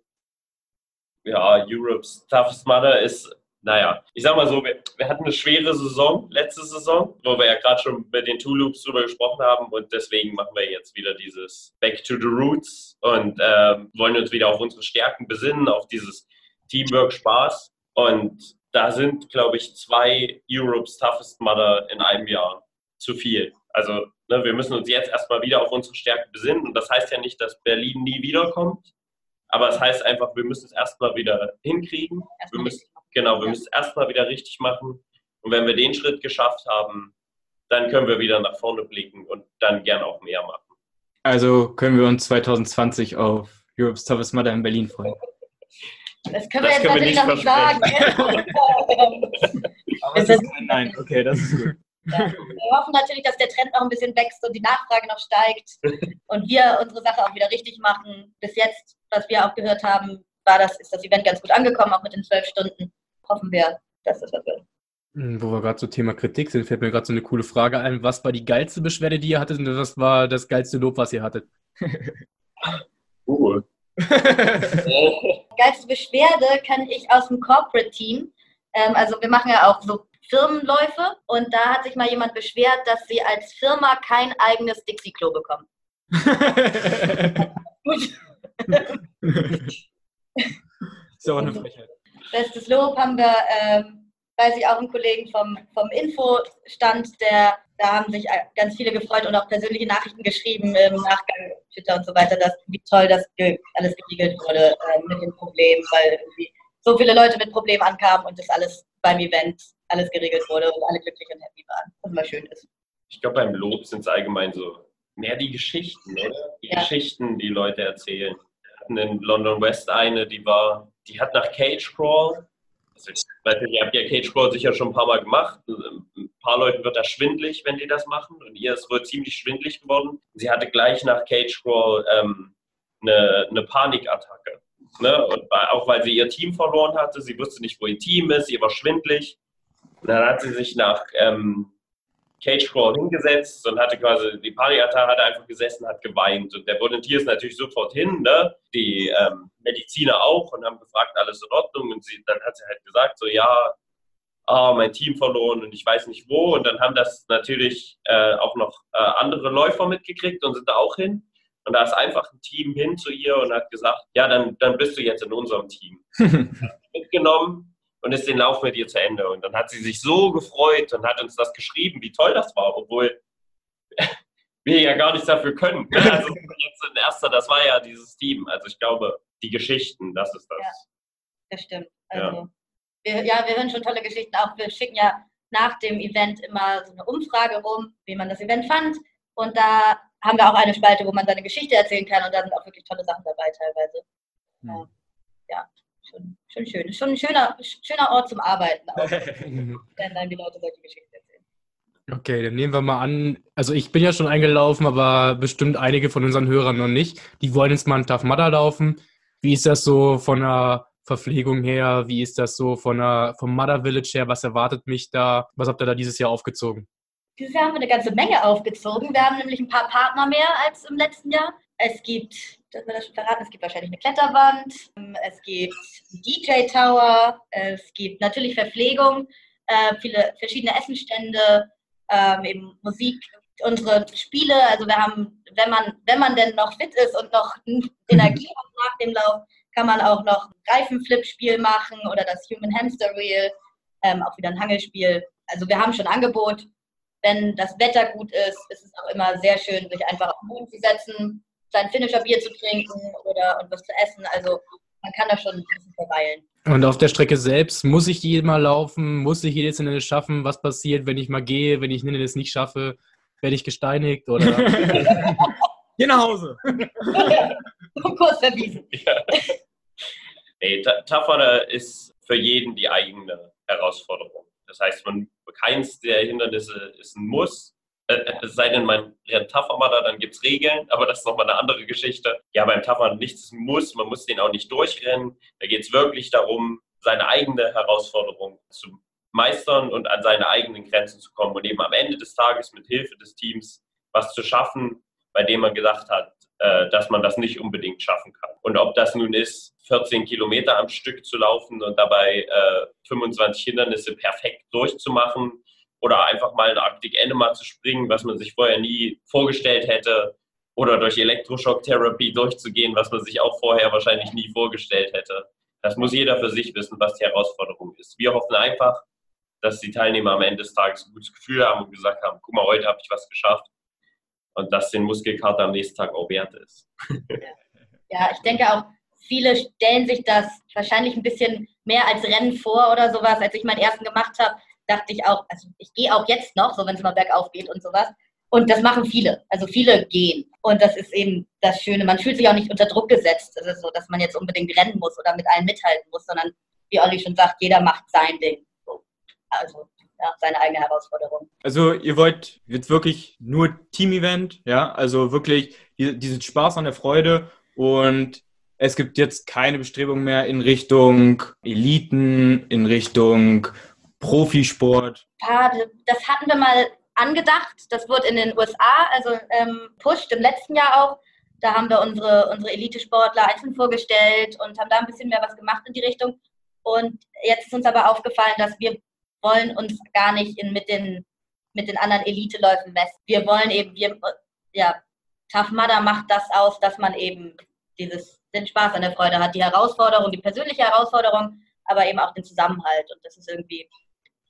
[SPEAKER 3] Ja, Europe's Toughest Mudder ist, naja, ich sag mal so, wir, wir, hatten eine schwere Saison, letzte Saison, wo wir ja gerade schon mit den Two Loops drüber gesprochen haben und deswegen machen wir jetzt wieder dieses Back to the Roots und ähm, wollen uns wieder auf unsere Stärken besinnen, auf dieses Teamwork, Spaß und da sind, glaube ich, zwei Europe's Toughest Mudder in einem Jahr zu viel. Also ne, wir müssen uns jetzt erstmal wieder auf unsere Stärken besinnen und das heißt ja nicht, dass Berlin nie wiederkommt, aber es heißt einfach, wir müssen es erstmal wieder hinkriegen. Erst wir müssen, genau, wir ja. müssen es erstmal wieder richtig machen. Und wenn wir den Schritt geschafft haben, dann können wir wieder nach vorne blicken und dann gern auch mehr machen.
[SPEAKER 2] Also können wir uns 2020 auf Europe's Toughest Mother in Berlin freuen.
[SPEAKER 4] Das können wir das jetzt können natürlich noch nicht sagen.
[SPEAKER 2] Aber das ist nein, okay, das ist gut.
[SPEAKER 4] Ja. Wir hoffen natürlich, dass der Trend noch ein bisschen wächst und die Nachfrage noch steigt und wir unsere Sache auch wieder richtig machen. Bis jetzt, was wir auch gehört haben, war das, ist das Event ganz gut angekommen, auch mit den zwölf Stunden. Hoffen wir, dass das was wird.
[SPEAKER 1] Hm, wo wir gerade zum Thema Kritik sind, fällt mir gerade so eine coole Frage ein. Was war die geilste Beschwerde, die ihr hattet und was war das geilste Lob, was ihr hattet?
[SPEAKER 3] Cool.
[SPEAKER 4] geilste Beschwerde kann ich aus dem Corporate-Team. Ähm, also wir machen ja auch so Firmenläufe und da hat sich mal jemand beschwert, dass sie als Firma kein eigenes Dixie-Klo bekommen.
[SPEAKER 2] ja auch eine Frechheit.
[SPEAKER 4] Bestes Lob haben wir, ähm, weiß ich auch einen Kollegen vom, vom Infostand, der da haben sich ganz viele gefreut und auch persönliche Nachrichten geschrieben im Nachgang, Twitter und so weiter, dass wie toll das alles geregelt wurde äh, mit den Problemen, weil irgendwie so viele Leute mit Problemen ankamen und das alles beim Event alles geregelt wurde und alle glücklich und happy waren, was immer schön ist.
[SPEAKER 3] Ich glaube, beim Lob sind es allgemein so mehr die Geschichten, oder? Die ja. Geschichten, die Leute erzählen. Wir hatten in London West eine, die war, die hat nach Cage Crawl, also ich weiß nicht, ihr habt ja Cage Crawl sicher schon ein paar Mal gemacht. Ein paar Leuten wird das schwindlig, wenn die das machen. Und ihr ist wohl ziemlich schwindlig geworden. Sie hatte gleich nach Cage Crawl ähm, eine, eine Panikattacke. Ne? Und auch weil sie ihr Team verloren hatte, sie wusste nicht, wo ihr Team ist, ihr war schwindlig. Und dann hat sie sich nach ähm, Cage Crawl hingesetzt und hatte quasi, die Pariata hat einfach gesessen, hat geweint. Und der Volunteer ist natürlich sofort hin, ne? die ähm, Mediziner auch und haben gefragt, alles in Ordnung. Und sie, dann hat sie halt gesagt, so ja, oh, mein Team verloren und ich weiß nicht wo. Und dann haben das natürlich äh, auch noch äh, andere Läufer mitgekriegt und sind da auch hin. Und da ist einfach ein Team hin zu ihr und hat gesagt, ja, dann, dann bist du jetzt in unserem Team. mitgenommen und ist den Lauf mit ihr zu Ende. Und dann hat sie sich so gefreut und hat uns das geschrieben, wie toll das war, obwohl wir ja gar nichts dafür können. Also jetzt in erster, das war ja dieses Team. Also ich glaube, die Geschichten, das ist das.
[SPEAKER 4] Ja, das stimmt. Also, ja. Wir, ja, wir hören schon tolle Geschichten. Auch wir schicken ja nach dem Event immer so eine Umfrage rum, wie man das Event fand. Und da haben wir auch eine Spalte, wo man seine Geschichte erzählen kann. Und da sind auch wirklich tolle Sachen dabei teilweise. Hm. Ja, schon, schon schön. Schon ein schöner, schöner Ort zum Arbeiten auch. wenn dann die Leute solche Geschichten erzählen.
[SPEAKER 1] Okay, dann nehmen wir mal an, also ich bin ja schon eingelaufen, aber bestimmt einige von unseren Hörern noch nicht. Die wollen jetzt mal einen Tough Mudder laufen. Wie ist das so von der Verpflegung her? Wie ist das so von der, vom Mother Village her? Was erwartet mich da? Was habt ihr da dieses Jahr aufgezogen?
[SPEAKER 4] Dieses Jahr haben wir eine ganze Menge aufgezogen. Wir haben nämlich ein paar Partner mehr als im letzten Jahr. Es gibt, das wir das schon verraten, es gibt wahrscheinlich eine Kletterwand, es gibt einen DJ-Tower, es gibt natürlich Verpflegung, äh, viele verschiedene Essenstände, ähm, eben Musik, unsere Spiele. Also wir haben, wenn man, wenn man denn noch fit ist und noch Energie hat nach dem Lauf, kann man auch noch ein Reifenflip-Spiel machen oder das Human Hamster Wheel, ähm, auch wieder ein Hangelspiel. Also wir haben schon Angebot. Wenn das Wetter gut ist, ist es auch immer sehr schön, sich einfach auf den Boden zu setzen, sein Finisher Bier zu trinken oder und was zu essen. Also man kann da schon ein bisschen verweilen.
[SPEAKER 1] Und auf der Strecke selbst, muss ich jedes Mal laufen? Muss ich jedes Hindernis schaffen? Was passiert, wenn ich mal gehe, wenn ich ein Hindernis nicht schaffe? Werde ich gesteinigt oder?
[SPEAKER 2] Geh nach Hause.
[SPEAKER 4] Kurs verwiesen. Ja.
[SPEAKER 3] Nee, Tougher ist für jeden die eigene Herausforderung. Das heißt, man, keins der Hindernisse ist ein Muss. Äh, äh, es sei denn, man rennt Tougher dann gibt es Regeln, aber das ist nochmal eine andere Geschichte. Ja, beim Tougher nichts ist ein Muss, man muss den auch nicht durchrennen. Da geht es wirklich darum, seine eigene Herausforderung zu meistern und an seine eigenen Grenzen zu kommen und eben am Ende des Tages mit Hilfe des Teams was zu schaffen, bei dem man gesagt hat, dass man das nicht unbedingt schaffen kann. Und ob das nun ist, 14 Kilometer am Stück zu laufen und dabei 25 Hindernisse perfekt durchzumachen oder einfach mal eine Arctic Enema zu springen, was man sich vorher nie vorgestellt hätte, oder durch Elektroschocktherapie durchzugehen, was man sich auch vorher wahrscheinlich nie vorgestellt hätte. Das muss jeder für sich wissen, was die Herausforderung ist. Wir hoffen einfach, dass die Teilnehmer am Ende des Tages ein gutes Gefühl haben und gesagt haben, guck mal, heute habe ich was geschafft und dass den Muskelkater am nächsten Tag auch wert ist.
[SPEAKER 4] ja, ich denke auch, viele stellen sich das wahrscheinlich ein bisschen mehr als Rennen vor oder sowas. Als ich meinen ersten gemacht habe, dachte ich auch, also ich gehe auch jetzt noch, so wenn es mal bergauf geht und sowas. Und das machen viele. Also viele gehen. Und das ist eben das Schöne. Man fühlt sich auch nicht unter Druck gesetzt. Es ist so, dass man jetzt unbedingt rennen muss oder mit allen mithalten muss, sondern wie Olli schon sagt, jeder macht sein Ding. Also ja, seine eigene Herausforderung.
[SPEAKER 2] Also ihr wollt jetzt wirklich nur Team-Event, ja, also wirklich diesen Spaß an der Freude und es gibt jetzt keine Bestrebung mehr in Richtung Eliten, in Richtung Profisport.
[SPEAKER 4] Ja, das hatten wir mal angedacht. Das wurde in den USA, also ähm, pusht im letzten Jahr auch. Da haben wir unsere, unsere Elite-Sportler einzeln vorgestellt und haben da ein bisschen mehr was gemacht in die Richtung. Und jetzt ist uns aber aufgefallen, dass wir wollen uns gar nicht in, mit, den, mit den anderen Elite-Läufen messen. Wir wollen eben, wir, ja, Tough Mudder macht das aus, dass man eben dieses, den Spaß an der Freude hat, die Herausforderung, die persönliche Herausforderung, aber eben auch den Zusammenhalt. Und das ist irgendwie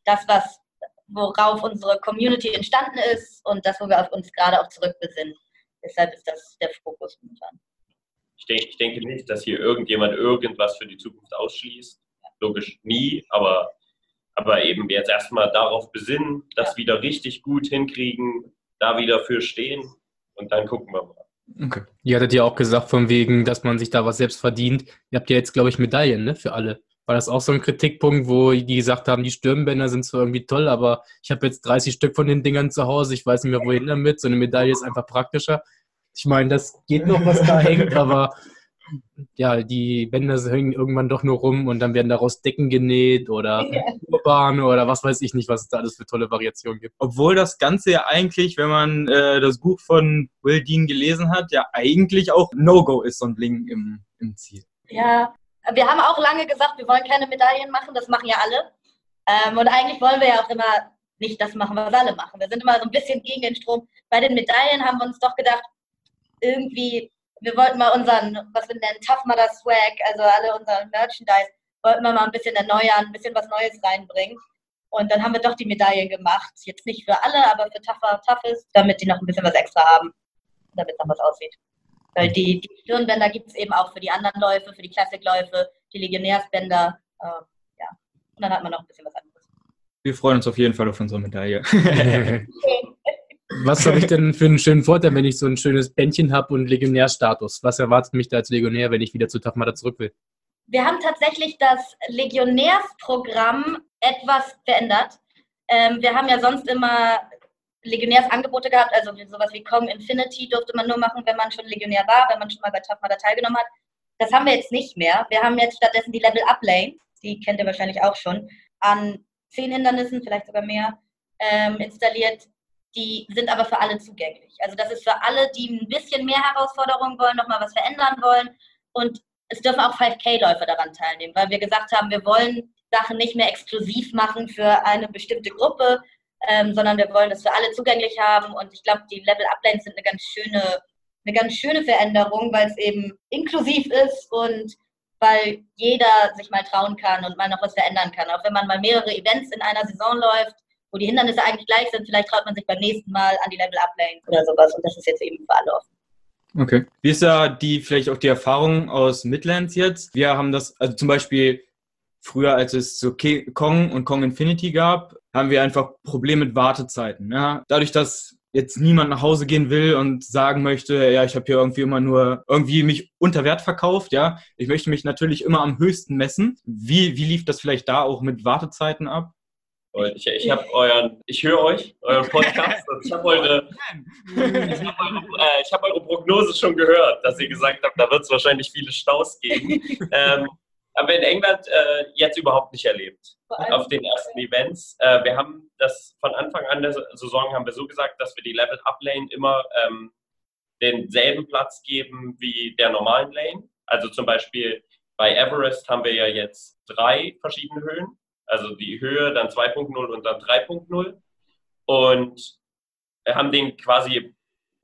[SPEAKER 4] das, was, worauf unsere Community entstanden ist und das, wo wir auf uns gerade auch zurückbesinnen. Deshalb ist das der Fokus momentan.
[SPEAKER 3] Ich denke, ich denke nicht, dass hier irgendjemand irgendwas für die Zukunft ausschließt. Logisch nie, aber aber eben jetzt erstmal darauf besinnen, das wieder richtig gut hinkriegen, da wieder für stehen und dann gucken wir mal.
[SPEAKER 1] Okay. Ihr hattet ja auch gesagt, von wegen, dass man sich da was selbst verdient. Ihr habt ja jetzt, glaube ich, Medaillen ne, für alle. War das auch so ein Kritikpunkt, wo die gesagt haben, die Stirnbänder sind zwar irgendwie toll, aber ich habe jetzt 30 Stück von den Dingern zu Hause, ich weiß nicht mehr, wohin damit. So eine Medaille ist einfach praktischer. Ich meine, das geht noch, was da hängt, aber ja, die Bänder hängen irgendwann doch nur rum und dann werden daraus Decken genäht oder Urbane oder was weiß ich nicht, was es da alles für tolle Variationen gibt.
[SPEAKER 2] Obwohl das Ganze ja eigentlich, wenn man äh, das Buch von Will Dean gelesen hat, ja eigentlich auch No-Go ist, so ein Bling im, im Ziel.
[SPEAKER 4] Ja, wir haben auch lange gesagt, wir wollen keine Medaillen machen, das machen ja alle. Ähm, und eigentlich wollen wir ja auch immer nicht das machen, was alle machen. Wir sind immer so ein bisschen gegen den Strom. Bei den Medaillen haben wir uns doch gedacht, irgendwie, wir wollten mal unseren, was wir nennen, Tough Mudder Swag, also alle unseren Merchandise, wollten wir mal ein bisschen erneuern, ein bisschen was Neues reinbringen. Und dann haben wir doch die Medaillen gemacht. Jetzt nicht für alle, aber für Tougher Toughest, damit die noch ein bisschen was extra haben, damit es noch was aussieht. Weil die, die Stirnbänder gibt es eben auch für die anderen Läufe, für die Klassikläufe, die Legionärsbänder. Äh, ja. Und dann hat man noch ein bisschen was anderes.
[SPEAKER 2] Wir freuen uns auf jeden Fall auf unsere Medaille.
[SPEAKER 1] Was habe ich denn für einen schönen Vorteil, wenn ich so ein schönes Bändchen habe und Legionärstatus? Was erwartet mich da als Legionär, wenn ich wieder zu Tafmada zurück will?
[SPEAKER 4] Wir haben tatsächlich das Legionärsprogramm etwas verändert. Ähm, wir haben ja sonst immer Legionärsangebote gehabt, also sowas wie Kong Infinity durfte man nur machen, wenn man schon Legionär war, wenn man schon mal bei Tafmada teilgenommen hat. Das haben wir jetzt nicht mehr. Wir haben jetzt stattdessen die Level Up Lane, die kennt ihr wahrscheinlich auch schon, an zehn Hindernissen, vielleicht sogar mehr, ähm, installiert, die sind aber für alle zugänglich. Also das ist für alle, die ein bisschen mehr Herausforderungen wollen, nochmal was verändern wollen. Und es dürfen auch 5K-Läufer daran teilnehmen, weil wir gesagt haben, wir wollen Sachen nicht mehr exklusiv machen für eine bestimmte Gruppe, ähm, sondern wir wollen das für alle zugänglich haben. Und ich glaube, die Level-Up-Lanes sind eine ganz schöne, eine ganz schöne Veränderung, weil es eben inklusiv ist und weil jeder sich mal trauen kann und mal noch was verändern kann. Auch wenn man mal mehrere Events in einer Saison läuft, wo die Hindernisse eigentlich gleich sind, vielleicht traut man sich beim nächsten Mal an die Level Up-Lane oder sowas. Und das ist jetzt eben für alle offen.
[SPEAKER 2] Okay. Wie ist da die, vielleicht auch die Erfahrung aus Midlands jetzt? Wir haben das, also zum Beispiel früher, als es so Kong und Kong Infinity gab, haben wir einfach Probleme mit Wartezeiten. Ja? Dadurch, dass jetzt niemand nach Hause gehen will und sagen möchte, ja, ich habe hier irgendwie immer nur irgendwie mich unter Wert verkauft, ja. Ich möchte mich natürlich immer am höchsten messen. Wie, wie lief das vielleicht da auch mit Wartezeiten ab?
[SPEAKER 3] Ich, ich habe euren, ich höre euch, euren Podcast und ich habe eure, ich hab eure, äh, hab eure Prognose schon gehört, dass ihr gesagt habt, da wird es wahrscheinlich viele Staus geben. ähm, aber in England äh, jetzt überhaupt nicht erlebt. Auf den ersten Events. Äh, wir haben das von Anfang an der Saison haben wir so gesagt, dass wir die Level Up Lane immer ähm, denselben Platz geben wie der normalen Lane. Also zum Beispiel bei Everest haben wir ja jetzt drei verschiedene Höhen also die Höhe, dann 2.0 und dann 3.0. Und wir haben den quasi,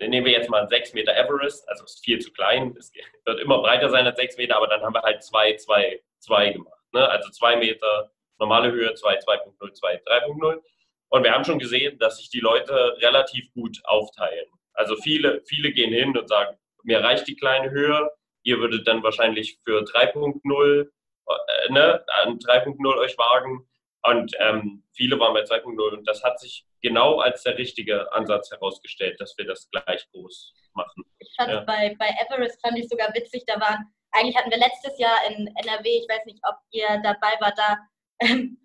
[SPEAKER 3] nehmen wir jetzt mal 6 Meter Everest, also ist viel zu klein, es wird immer breiter sein als 6 Meter, aber dann haben wir halt 2, 2, 2 gemacht. Ne? Also 2 Meter normale Höhe, 2, 2.0, 2, 3.0. Und wir haben schon gesehen, dass sich die Leute relativ gut aufteilen. Also viele, viele gehen hin und sagen, mir reicht die kleine Höhe, ihr würdet dann wahrscheinlich für 3.0 äh, ne, an 3.0 euch wagen. Und ähm, viele waren bei 2.0 und das hat sich genau als der richtige Ansatz herausgestellt, dass wir das gleich groß machen.
[SPEAKER 4] Ich fand ja. bei, bei Everest fand ich sogar witzig, da waren, eigentlich hatten wir letztes Jahr in NRW, ich weiß nicht, ob ihr dabei wart, da ähm,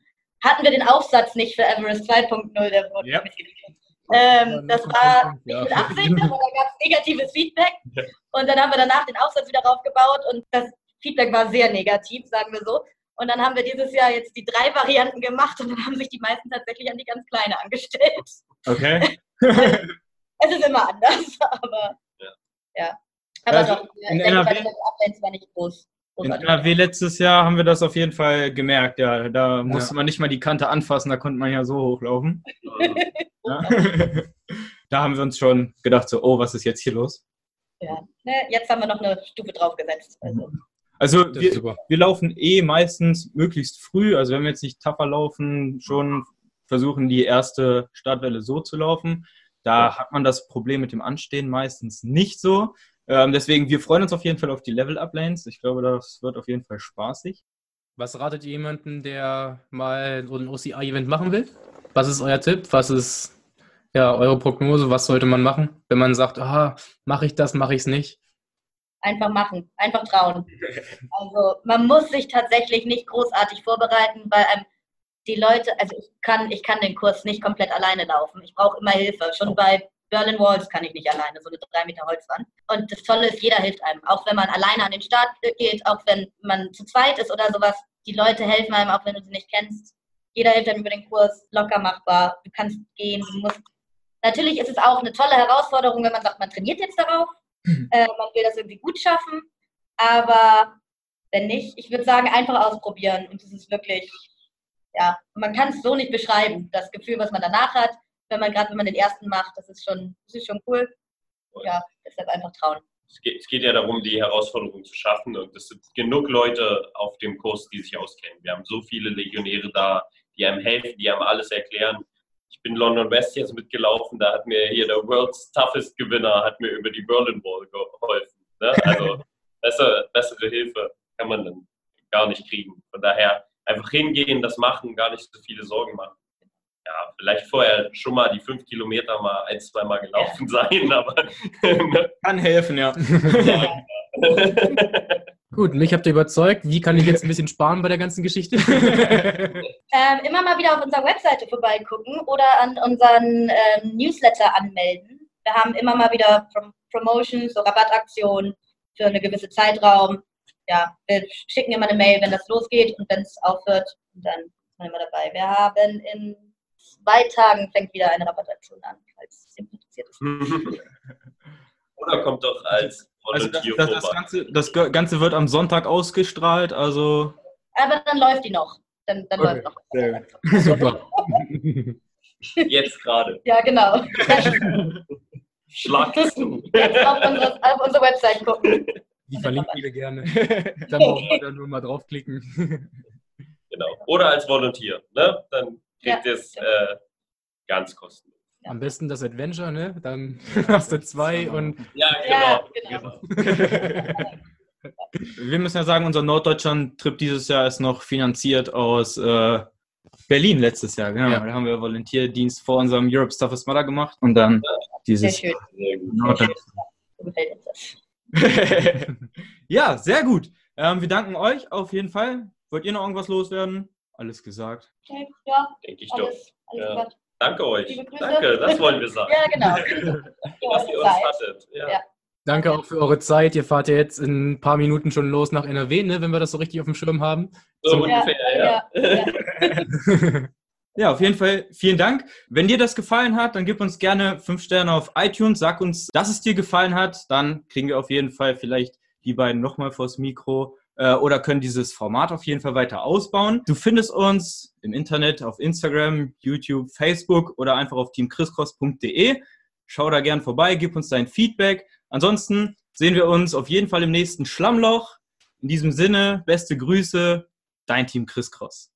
[SPEAKER 4] hatten wir den Aufsatz nicht für Everest 2.0, der wurde yep. Ähm, das war nicht mit Absicht, aber da gab es negatives Feedback. Und dann haben wir danach den Aufsatz wieder raufgebaut und das Feedback war sehr negativ, sagen wir so. Und dann haben wir dieses Jahr jetzt die drei Varianten gemacht und dann haben sich die meisten tatsächlich an die ganz kleine angestellt.
[SPEAKER 2] Okay.
[SPEAKER 4] es ist immer anders, aber ja. ja. Aber
[SPEAKER 2] also doch, in
[SPEAKER 4] denke,
[SPEAKER 2] NRW,
[SPEAKER 4] Updates war nicht groß.
[SPEAKER 2] In NRW letztes Jahr haben wir das auf jeden Fall gemerkt, ja. Da musste ja. man nicht mal die Kante anfassen, da konnte man ja so hochlaufen. ja. da haben wir uns schon gedacht, so, oh, was ist jetzt hier los?
[SPEAKER 4] Ja, ne, jetzt haben wir noch eine Stufe draufgesetzt. Also.
[SPEAKER 2] Also wir, wir, laufen eh meistens möglichst früh. Also wenn wir jetzt nicht tougher laufen, schon versuchen die erste Startwelle so zu laufen. Da ja. hat man das Problem mit dem Anstehen meistens nicht so. Ähm, deswegen, wir freuen uns auf jeden Fall auf die Level-Up-Lanes. Ich glaube, das wird auf jeden Fall spaßig.
[SPEAKER 1] Was ratet ihr jemanden, der mal so ein OCA-Event machen will? Was ist euer Tipp? Was ist ja eure Prognose? Was sollte man machen, wenn man sagt, ah, mache ich das, mache ich es nicht?
[SPEAKER 4] Einfach machen, einfach trauen. Also man muss sich tatsächlich nicht großartig vorbereiten, weil einem die Leute, also ich kann, ich kann den Kurs nicht komplett alleine laufen. Ich brauche immer Hilfe. Schon bei Berlin Walls kann ich nicht alleine, so eine drei Meter Holzwand. Und das Tolle ist, jeder hilft einem. Auch wenn man alleine an den Start geht, auch wenn man zu zweit ist oder sowas. Die Leute helfen einem, auch wenn du sie nicht kennst. Jeder hilft einem über den Kurs, locker machbar. Du kannst gehen, du musst. Natürlich ist es auch eine tolle Herausforderung, wenn man sagt, man trainiert jetzt darauf. Äh, man will das irgendwie gut schaffen, aber wenn nicht, ich würde sagen, einfach ausprobieren. Und es ist wirklich, ja, man kann es so nicht beschreiben, das Gefühl, was man danach hat, wenn man gerade, wenn man den ersten macht, das ist schon, das ist schon cool. Ja, deshalb einfach trauen.
[SPEAKER 3] Es geht, es geht ja darum, die Herausforderung zu schaffen und es sind genug Leute auf dem Kurs, die sich auskennen. Wir haben so viele Legionäre da, die einem helfen, die einem alles erklären. Ich bin London West jetzt mitgelaufen, da hat mir hier der World's Toughest Gewinner hat mir über die Berlin Wall geholfen. Ne? Also bessere, bessere Hilfe kann man dann gar nicht kriegen. Von daher einfach hingehen, das machen, gar nicht so viele Sorgen machen. Ja, vielleicht vorher schon mal die fünf Kilometer mal ein, zwei Mal gelaufen sein, aber?
[SPEAKER 2] Kann helfen, ja.
[SPEAKER 1] Gut, mich habt ihr überzeugt. Wie kann ich jetzt ein bisschen sparen bei der ganzen Geschichte?
[SPEAKER 4] Ähm, immer mal wieder auf unserer Webseite vorbeigucken oder an unseren ähm, Newsletter anmelden. Wir haben immer mal wieder Prom Promotions, so Rabattaktionen für eine gewisse Zeitraum. Ja, wir schicken immer eine Mail, wenn das losgeht und wenn es aufhört. Dann ist man immer dabei. Wir haben in zwei Tagen fängt wieder eine Rabattaktion an, falls es interessiert ist.
[SPEAKER 3] Oder kommt doch als
[SPEAKER 2] Also das, das, das. Ganze, das Ganze wird am Sonntag ausgestrahlt, also
[SPEAKER 4] Aber dann läuft die noch. Dann, dann
[SPEAKER 1] Okay,
[SPEAKER 4] läuft noch.
[SPEAKER 1] Super.
[SPEAKER 3] Jetzt gerade.
[SPEAKER 4] Ja, genau.
[SPEAKER 3] Schlag.
[SPEAKER 4] Jetzt auf unsere, auf unsere Website gucken.
[SPEAKER 1] Die verlinken wir gerne. Dann brauchen wir da nur mal draufklicken.
[SPEAKER 3] Genau. Oder als Volunteer. Ne? Dann kriegt
[SPEAKER 4] Ja,
[SPEAKER 3] ihr es äh, ganz kostenlos.
[SPEAKER 1] Am besten das Adventure, ne? Dann hast du zwei und
[SPEAKER 3] Ja,
[SPEAKER 4] Ja,
[SPEAKER 3] genau.
[SPEAKER 4] genau.
[SPEAKER 2] Wir müssen ja sagen, unser Norddeutschland-Trip dieses Jahr ist noch finanziert aus äh, Berlin letztes Jahr. Genau.
[SPEAKER 1] Ja.
[SPEAKER 2] Da haben wir Volontierdienst vor unserem Europe's Toughest Mudder gemacht und dann
[SPEAKER 4] Sehr
[SPEAKER 2] dieses
[SPEAKER 4] schön.
[SPEAKER 3] Sehr
[SPEAKER 4] das.
[SPEAKER 2] ja, sehr gut. Ähm, wir danken euch auf jeden Fall. Wollt ihr noch irgendwas loswerden? Alles gesagt.
[SPEAKER 4] Okay, Ja,
[SPEAKER 3] Denke ich doch.
[SPEAKER 4] alles, alles
[SPEAKER 3] Ja. Danke euch. Danke, das wollen wir sagen.
[SPEAKER 4] Ja, genau.
[SPEAKER 3] Dass ihr uns hattet. Ja.
[SPEAKER 4] Ja.
[SPEAKER 1] danke auch für eure Zeit. Ihr fahrt ja jetzt in ein paar Minuten schon los nach NRW, ne? Wenn wir das so richtig auf dem Schirm haben.
[SPEAKER 3] So
[SPEAKER 4] Ja,
[SPEAKER 3] ungefähr, ja.
[SPEAKER 4] ja, ja.
[SPEAKER 2] Ja, auf jeden Fall vielen Dank. Wenn dir das gefallen hat, dann gib uns gerne fünf Sterne auf iTunes. Sag uns, dass es dir gefallen hat. Dann kriegen wir auf jeden Fall vielleicht die beiden nochmal vors Mikro äh, oder können dieses Format auf jeden Fall weiter ausbauen. Du findest uns im Internet auf Instagram, YouTube, Facebook oder einfach auf teamchriscross.de. Schau da gern vorbei, gib uns dein Feedback. Ansonsten sehen wir uns auf jeden Fall im nächsten Schlammloch. In diesem Sinne, beste Grüße, dein Team Chris Cross.